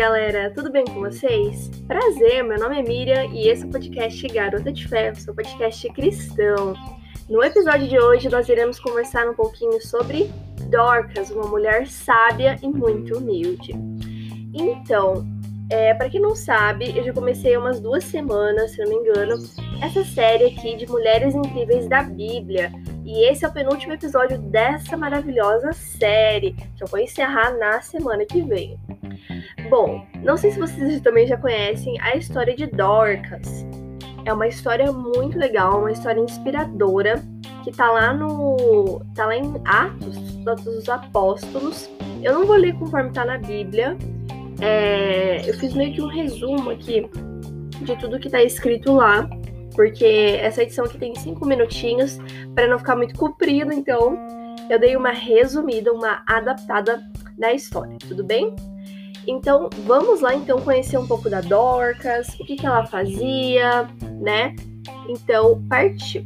galera, tudo bem com vocês? Prazer, meu nome é Miriam e esse é o podcast Garota de Fé, seu podcast cristão. No episódio de hoje, nós iremos conversar um pouquinho sobre Dorcas, uma mulher sábia e muito humilde. Então, é, para quem não sabe, eu já comecei umas duas semanas, se não me engano, essa série aqui de mulheres incríveis da Bíblia. E esse é o penúltimo episódio dessa maravilhosa série, que eu vou encerrar na semana que vem. Bom, não sei se vocês também já conhecem a história de Dorcas. É uma história muito legal, uma história inspiradora que tá lá no. tá lá em Atos, Atos dos Apóstolos. Eu não vou ler conforme tá na Bíblia. É, eu fiz meio que um resumo aqui de tudo que tá escrito lá, porque essa edição aqui tem cinco minutinhos para não ficar muito comprido, então eu dei uma resumida, uma adaptada na história, tudo bem? Então, vamos lá então conhecer um pouco da Dorcas, o que, que ela fazia, né? Então, partiu.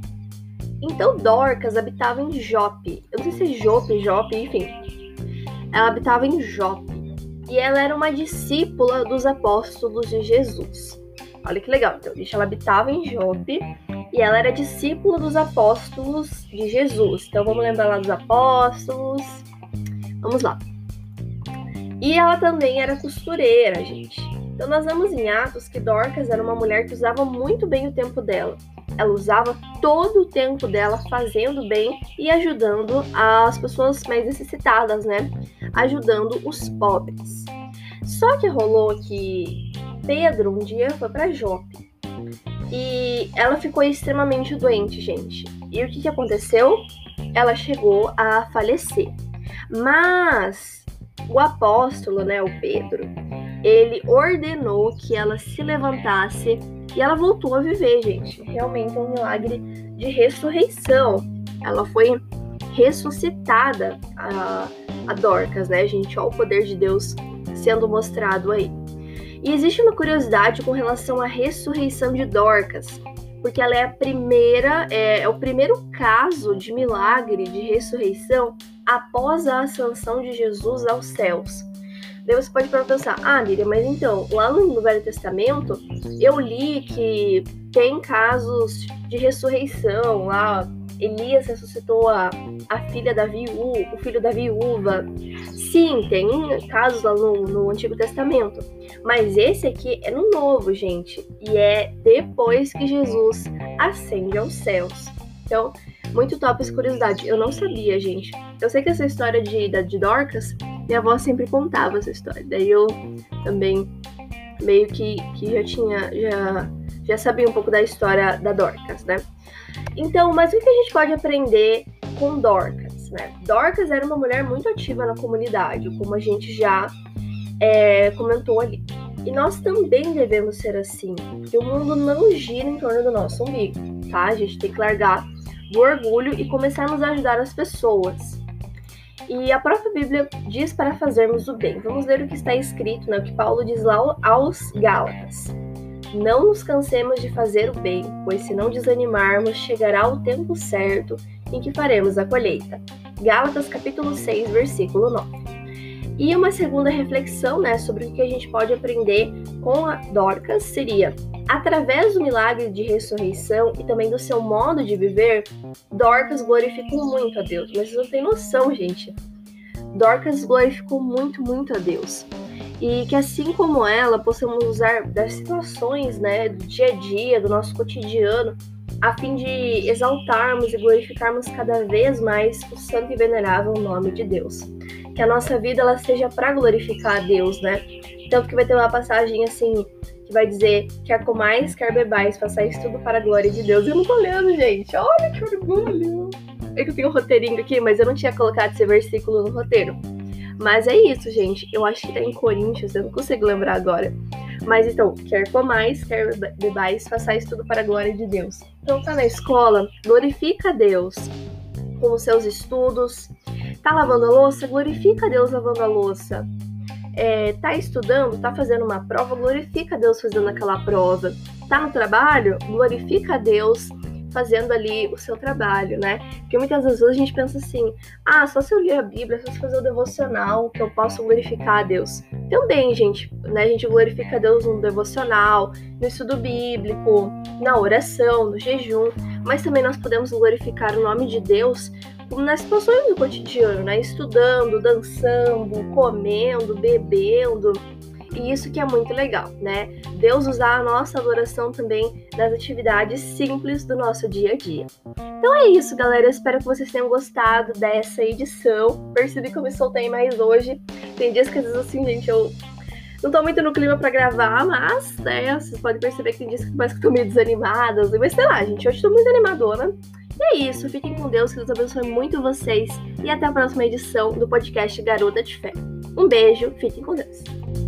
Então, Dorcas habitava em Jope. Eu não sei se é Jope, Jope, enfim. Ela habitava em Jope. E ela era uma discípula dos apóstolos de Jesus. Olha que legal. Então, ela habitava em Jope e ela era discípula dos apóstolos de Jesus. Então, vamos lembrar lá dos apóstolos. Vamos lá. E ela também era costureira, gente. Então nós vemos em Atos que Dorcas era uma mulher que usava muito bem o tempo dela. Ela usava todo o tempo dela fazendo bem e ajudando as pessoas mais necessitadas, né? Ajudando os pobres. Só que rolou que Pedro um dia foi para Jope e ela ficou extremamente doente, gente. E o que, que aconteceu? Ela chegou a falecer. Mas o apóstolo, né, o Pedro, ele ordenou que ela se levantasse e ela voltou a viver, gente. Realmente é um milagre de ressurreição. Ela foi ressuscitada, a, a Dorcas, né, gente? Olha o poder de Deus sendo mostrado aí. E existe uma curiosidade com relação à ressurreição de Dorcas, porque ela é a primeira, é, é o primeiro caso de milagre de ressurreição após a ascensão de Jesus aos céus. Daí você pode pensar, ah, Miriam, mas então, lá no Velho Testamento, eu li que tem casos de ressurreição, lá Elias ressuscitou a, a filha da viúva, o filho da viúva. Sim, tem casos lá no, no Antigo Testamento. Mas esse aqui é no Novo, gente. E é depois que Jesus ascende aos céus. Então, muito top essa curiosidade. Eu não sabia, gente. Eu sei que essa história de, da, de Dorcas, minha avó sempre contava essa história. Daí eu também meio que, que já tinha, já, já sabia um pouco da história da Dorcas, né? Então, mas o que a gente pode aprender com Dorcas, né? Dorcas era uma mulher muito ativa na comunidade, como a gente já é, comentou ali. E nós também devemos ser assim, porque o mundo não gira em torno do nosso umbigo, tá? A gente tem que largar do orgulho e começarmos a ajudar as pessoas. E a própria Bíblia diz para fazermos o bem. Vamos ler o que está escrito, né? o que Paulo diz lá aos Gálatas. Não nos cansemos de fazer o bem, pois se não desanimarmos, chegará o tempo certo em que faremos a colheita. Gálatas capítulo 6, versículo 9. E uma segunda reflexão, né, sobre o que a gente pode aprender com a Dorcas seria Através do milagre de ressurreição e também do seu modo de viver, Dorcas glorificou muito a Deus. Mas vocês não têm noção, gente. Dorcas glorificou muito, muito a Deus. E que assim como ela, possamos usar das situações, né, do dia a dia, do nosso cotidiano, a fim de exaltarmos e glorificarmos cada vez mais o santo e venerável nome de Deus. Que a nossa vida ela seja para glorificar a Deus, né? Tanto que vai ter uma passagem assim que vai dizer: quer comais, quer bebais, façais tudo para a glória de Deus. Eu não tô lendo, gente. Olha que orgulho! É que eu tenho um roteirinho aqui, mas eu não tinha colocado esse versículo no roteiro. Mas é isso, gente. Eu acho que tá em Coríntios, eu não consigo lembrar agora. Mas então, quer comais, quer bebais, façais tudo para a glória de Deus. Então tá na escola, glorifica a Deus com os seus estudos. Tá lavando a louça? Glorifica a Deus lavando a louça é, tá estudando, tá fazendo uma prova, glorifica a Deus fazendo aquela prova. Tá no trabalho, glorifica a Deus fazendo ali o seu trabalho, né? Porque muitas vezes a gente pensa assim: ah, só se eu ler a Bíblia, só se fazer o devocional que eu posso glorificar a Deus. Também, gente, né? A gente glorifica a Deus no devocional, no estudo bíblico, na oração, no jejum, mas também nós podemos glorificar o nome de Deus nas situações do cotidiano, né? Estudando, dançando, comendo, bebendo. E isso que é muito legal, né? Deus usar a nossa adoração também nas atividades simples do nosso dia a dia. Então é isso, galera. Eu espero que vocês tenham gostado dessa edição. Percebi que eu me soltei mais hoje. Tem dias que às vezes assim, gente, eu não tô muito no clima para gravar, mas, né, vocês podem perceber que tem dias que parece que tô meio desanimadas. Mas sei lá, gente, hoje tô muito animadora. E é isso, fiquem com Deus, que Deus abençoe muito vocês e até a próxima edição do podcast Garota de Fé. Um beijo, fiquem com Deus.